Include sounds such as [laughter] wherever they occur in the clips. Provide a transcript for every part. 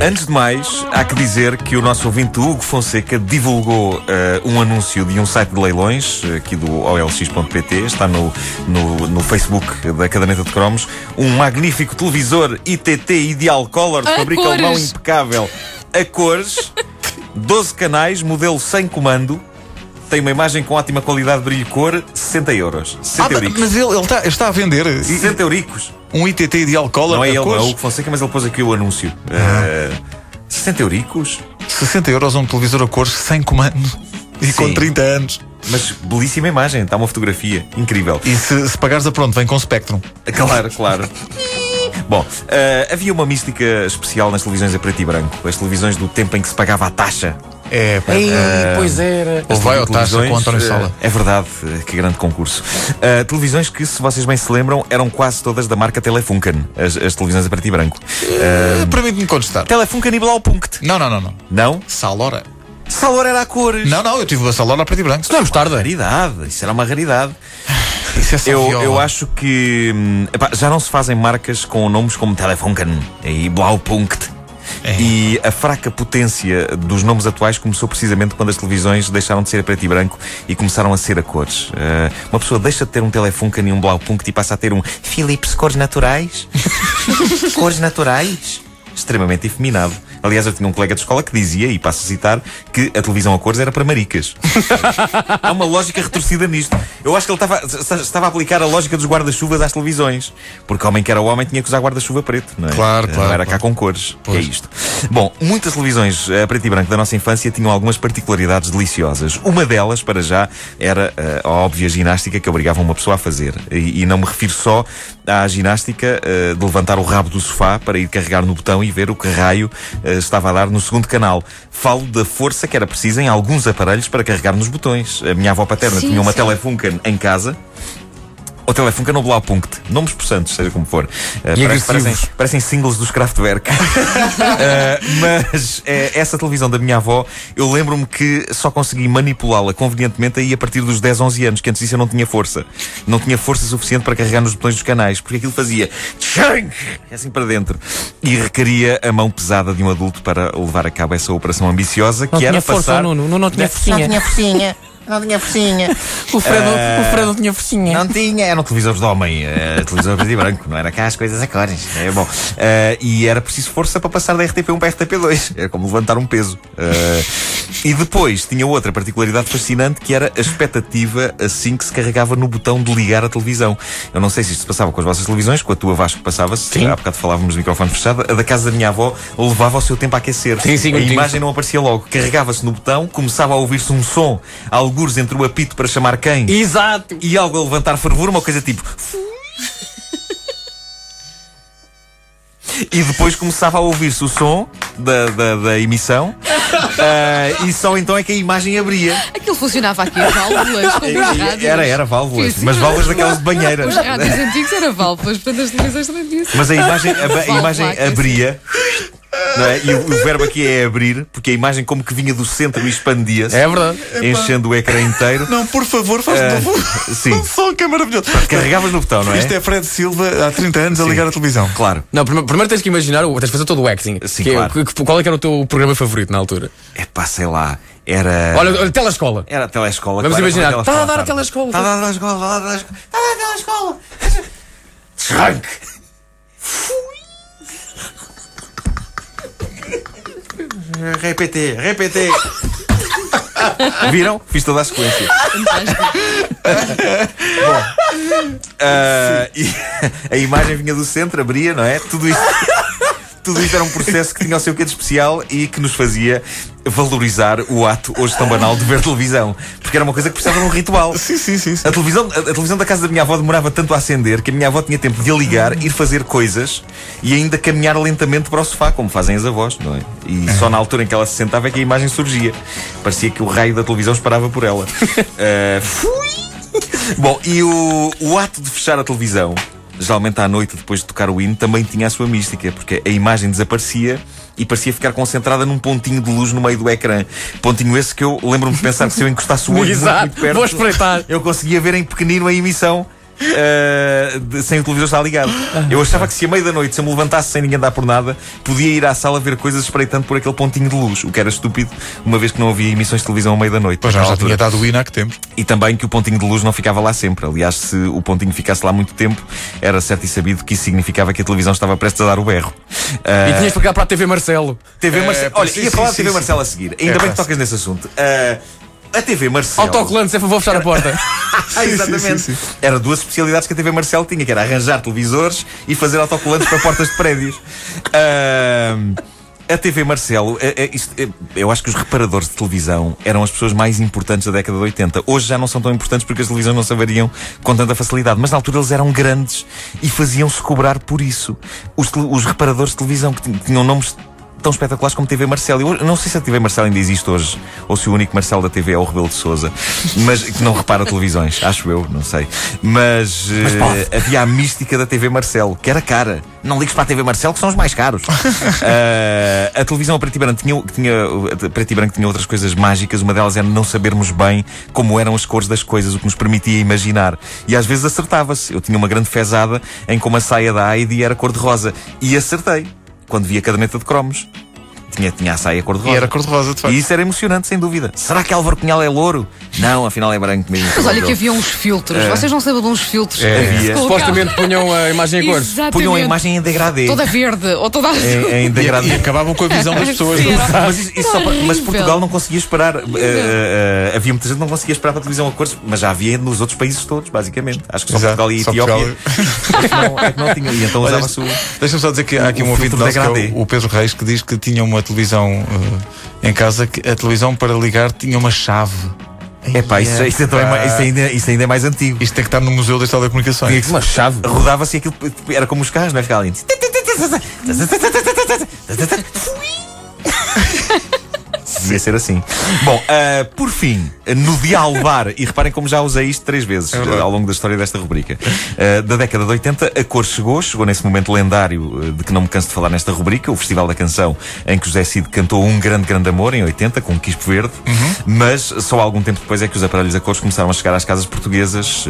Antes de mais, há que dizer que o nosso ouvinte Hugo Fonseca divulgou uh, um anúncio de um site de leilões, aqui do olx.pt, está no, no, no, Facebook da Caderneta de Cromos, um magnífico televisor ITT Ideal Color, de fabrico alemão impecável, a cores, 12 canais, modelo sem comando, tem uma imagem com ótima qualidade de brilho e cor, 60 euros. 60 ah, Mas ele, ele, está, está a vender. 60 euricos. Um ITT Ideal Color. Não é ele, não é o Fonseca, mas ele pôs aqui o anúncio. Uh, 60 euricos? 60 euros um televisor a cores sem comando [laughs] e Sim. com 30 anos. Mas belíssima imagem, está uma fotografia incrível. E se, se pagares a pronto, vem com Spectrum. [laughs] Claro, claro. Bom, uh, havia uma mística especial nas televisões a preto e branco. As televisões do tempo em que se pagava a taxa é, pá. Ei, uh, pois era. Ou vai ao taxa com António Sala. Uh, é verdade, que grande concurso. Uh, televisões que, se vocês bem se lembram, eram quase todas da marca Telefunken, as, as televisões a preto e branco. Uh, Permite-me contestar. Telefunken e Blaupunkt. Não, não, não, não. Não? Salora. Salora era a cores. Não, não, eu tive uma Salora a preto e branco. Isso não é mostarda. Raridade, isso era uma raridade. [sighs] Isso é só eu, eu acho que hum, epá, já não se fazem marcas com nomes como Telefunken e Blaupunkt. É. E a fraca potência dos nomes atuais começou precisamente quando as televisões deixaram de ser a preto e branco e começaram a ser a cores. Uh, uma pessoa deixa de ter um Telefunken e um Blaupunkt e passa a ter um Philips Cores Naturais. [laughs] cores Naturais. Extremamente efeminado. Aliás, eu tinha um colega de escola que dizia, e passo a citar, que a televisão a cores era para maricas. [laughs] Há uma lógica retorcida nisto. Eu acho que ele estava, estava a aplicar a lógica dos guarda-chuvas às televisões. Porque homem que era homem tinha que usar guarda-chuva preto, não é? Claro, claro. Não era claro. cá com cores. Que é isto. Bom, muitas televisões a eh, preto e branco da nossa infância tinham algumas particularidades deliciosas. Uma delas, para já, era uh, a óbvia ginástica que obrigava uma pessoa a fazer. E, e não me refiro só à ginástica uh, de levantar o rabo do sofá para ir carregar no botão e ver o que raio uh, estava a dar no segundo canal. Falo da força que era precisa em alguns aparelhos para carregar nos botões. A minha avó paterna sim, tinha uma sim. Telefunken em casa ou Telefunken ou Blaupunkt. Nomes possantes, seja como for. Uh, parece, parecem, parecem, singles dos Kraftwerk. uh, [laughs] mas uh, essa televisão da minha avó, eu lembro-me que só consegui manipulá-la convenientemente aí a partir dos 10, 11 anos, que antes disso eu não tinha força. Não tinha força suficiente para carregar nos botões dos canais, porque aquilo fazia assim para dentro. E requeria a mão pesada de um adulto para levar a cabo essa operação ambiciosa, que não era força, passar... Nuno, não, não tinha forcinha. Não tinha forcinha. [laughs] Não tinha focinha. [laughs] o, Fredo, uh, o Fredo não tinha focinha. Não tinha, eram televisores de homem, uh, televisor preto e branco, não era cá as coisas a cores. É bom. Uh, e era preciso força para passar da RTP1 para a RTP2. [laughs] Era como levantar um peso. E depois tinha outra particularidade fascinante que era a expectativa assim que se carregava no botão de ligar a televisão. Eu não sei se isto se passava com as vossas televisões, com a tua Vasco passava-se. Há bocado falávamos de microfone fechado. A da casa da minha avó levava o seu tempo a aquecer. Sim, sim, a imagem não aparecia logo. Carregava-se no botão, começava a ouvir-se um som, algures entre o apito para chamar quem? Exato! E algo a levantar fervura, uma coisa tipo. e depois começava a ouvir-se o som da, da, da emissão uh, e só então é que a imagem abria. Aquilo funcionava aqui válvulas, rádios. Era, era válvulas, mas válvulas daquelas de banheira. Os rádios antigos eram válvulas, portanto as televisões também tinham Mas a imagem, a, a imagem abria é? E o, o, verbo aqui é abrir, porque a imagem como que vinha do centro e expandia-se. É verdade. Enchendo o ecrã inteiro. Não, por favor, faz uh, de novo. Sim. Um som que é maravilhoso. Carregavas no botão, não é? Isto é Fred Silva há 30 anos sim. a ligar a televisão. Claro. Não, primeiro, primeiro tens que imaginar, tens de fazer todo o acting. Sim, que, é claro. Que, qual é que era o teu programa favorito na altura? É pá, sei lá. Era. Olha, olha telescola. Era a telescola. Vamos claro, imaginar. Está a dar a telescola. Está a dar a telescola. Está a dar a telescola. Está a dar a telescola. Repete, repete. [laughs] Viram? Fiz toda a sequência. Bom, uh, [laughs] a imagem vinha do centro, abria, não é? Tudo isto. Tudo isto era um processo que tinha o seu quê de especial e que nos fazia valorizar o ato hoje tão banal de ver televisão. Porque era uma coisa que precisava de um ritual. Sim, sim, sim. sim. A, televisão, a, a, televisão da casa da minha avó demorava tanto a acender que a minha avó tinha tempo de a ligar, ir fazer coisas e ainda caminhar lentamente para o sofá, como fazem as avós, não é? E é. só na altura em que ela se sentava é que a imagem surgia. Parecia que o raio da televisão esperava por ela. uh, [laughs] fui! Bom, e o, o ato de fechar a televisão geralmente à noite, depois de tocar o hino, também tinha a sua mística, porque a imagem desaparecia e parecia ficar concentrada num pontinho de luz no meio do ecrã. Pontinho esse que eu lembro-me de pensar que se eu encostasse o olho muito, [laughs] muito perto, vou espreitar. eu conseguia ver em pequenino a emissão uh, de- sem o televisor estar ligado. Eu achava que se a meio da noite, se eu me levantasse sem ninguém dar por nada, podia ir à sala ver coisas espreitando por aquele pontinho de luz, o que era estúpido, uma vez que não havia emissões de televisão à meio da noite. Pois já altura. tinha dado o há que temos. E também que o pontinho de luz não ficava lá sempre. Aliás, se o pontinho ficasse lá muito tempo, era certo e sabido que isso significava que a televisão estava prestes a dar o berro. E Uh, tinhas de pegar para a TV Marcelo. TV É, Marcelo. Olha, sim, ia sim, falar da sim, TV sim. Marcelo a seguir. Ainda É, bem que tocas nesse assunto. Uh, a TV Marcelo. Autocolantes, é vou fechar a porta. [laughs] Ah, exatamente. sim, sim. Era duas especialidades que a TV Marcelo tinha, que era arranjar televisores e fazer autocolantes para portas de prédios. Ahm, a TV Marcelo, é- é isto- é- eu acho que os reparadores de televisão eram as pessoas mais importantes da década de 80. Hoje já não são tão importantes porque as televisões não se avariam com tanta facilidade. Mas na altura eles eram grandes e faziam-se cobrar por isso. Os, os reparadores de televisão que tin- tinham nomes tão espetaculares como TV Marcelo. Eu não sei se a TV Marcelo ainda existe hoje ou se o único Marcelo da TV é o Rebelo de Souza, [laughs] mas que não repara televisões, acho eu, não sei. Mas, eh, havia a mística da TV Marcelo, que era cara. Não ligues para a TV Marcelo, que são os mais caros. [laughs] Eh, a televisão a preto e branco tinha, tinha, a preto e branco tinha outras coisas mágicas. Uma delas era não sabermos bem como eram as cores das coisas, o que nos permitia imaginar. E às vezes acertava-se. Eu tinha uma grande fezada em como a saia da Heidi era cor-de-rosa. E acertei quando vi a caderneta de cromos. Tinha, tinha a saia E cor-de-rosa. era cor-de-rosa, de facto. E isso era emocionante, sem dúvida. Será que Álvaro Cunhal é louro? Não, afinal é branco mesmo. Mas olha que havia uns filtros. Vocês não sabem de uns filtros? É. Havia. Supostamente punham a imagem a cores. Exatamente. Punham a imagem em degradê. Toda verde ou toda Em, em E, degradê. e acabavam com a visão das pessoas. Sim, Mas, isso- para- mas. Portugal não conseguia esperar. Eh, eh, havia muita gente que não conseguia esperar para a televisão a cores, mas já havia nos outros países todos, basicamente. Acho que só Exato, Portugal e só Etiópia é [laughs] que não, é que não tinham. E então usava-se o. Deixa-me só dizer que há aqui o um ouvinte filtro nosso que é o Pedro Reis que diz que tinha uma televisão eh, em casa que a televisão para ligar tinha uma chave. Epá, isso, isso, é também mais- isso, ainda, isso ainda é mais antigo. Isto tem que estar no Museu das Telecomunicações. Uma chave. Rodava-se aquilo era como os carros, não é? Ficava ali. Devia ser assim. Bom, ah, por fim, no dialbar, e reparem como já usei isto três vezes É ah, ao longo da história desta rubrica. Ah, da década de 80, a cor chegou, chegou nesse momento lendário ah, de que não me canso de falar nesta rubrica, o Festival da Canção, em que José Cid cantou um grande, grande amor em 80, com um quispo verde, mas só algum tempo depois é que os aparelhos a cores começaram a chegar às casas portuguesas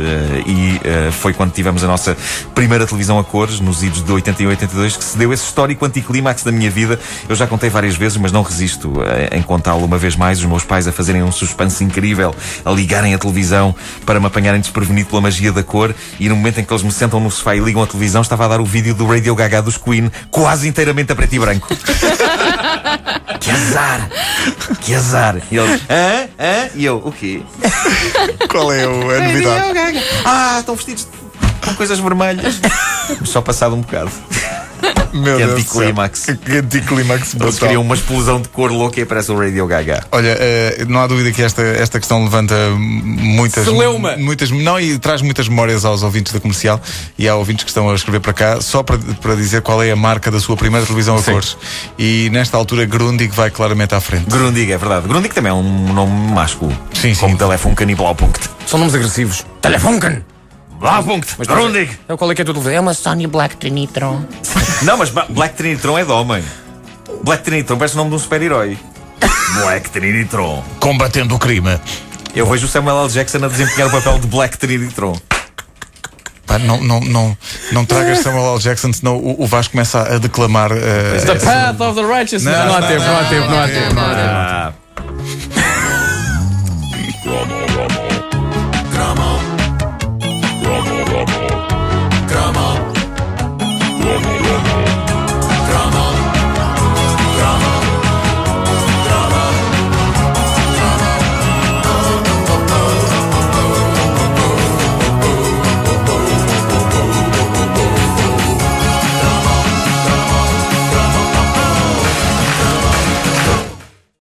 e foi quando tivemos a nossa primeira televisão a cores, nos idos de 81 e 82, que se deu esse histórico anticlímax da minha vida. Eu já contei várias vezes, mas não resisto eh, em contá-lo uma vez mais. Os meus pais a fazerem um suspense incrível, a ligarem a televisão para me apanharem desprevenido pela magia da cor. E no momento em que eles me sentam no sofá e ligam a televisão, estava a dar o vídeo do Radio Gaga dos Queen, quase inteiramente a preto e branco. [laughs] que azar! Que azar! E eles, hã? Hã? E eu, o quê? Qual é o- a [laughs] novidade? Ah, estão vestidos com coisas vermelhas. Só passado um bocado. [laughs] Meu Que Deus do céu. anticlímax. Que anticlímax Eles queriam uma explosão de cor louca e aparece o Radio Gaga. Olha, eh, não há dúvida que esta, esta questão levanta muitas, Celeuma. muitas. Não, e traz muitas memórias aos ouvintes da comercial e há ouvintes que estão a escrever para cá só para, para dizer qual é a marca da sua primeira televisão a Sim. cores. E nesta altura, Grundig vai claramente à frente. Grundig, é verdade. Grundig também é um nome másculo. Sim, sim. Como Telefunken e Blaupunkt. São nomes agressivos. Telefunken. Blaupunkt! Grundig! É qual é que é a tua televisão? É uma Sony Black Trinitron. Não, mas Black Trinitron é de homem. Black Trinitron parece o nome de um super-herói. [laughs] Black Trinitron. Combatendo o crime. Eu vejo o Samuel L. Jackson a desempenhar o papel de Black Trinitron. Pá, não, não, não, não tragas Samuel L. Jackson, senão o, o Vasco começa a declamar. eh, The Path of the Righteous. Não, não há tempo, não há tempo, não há tempo.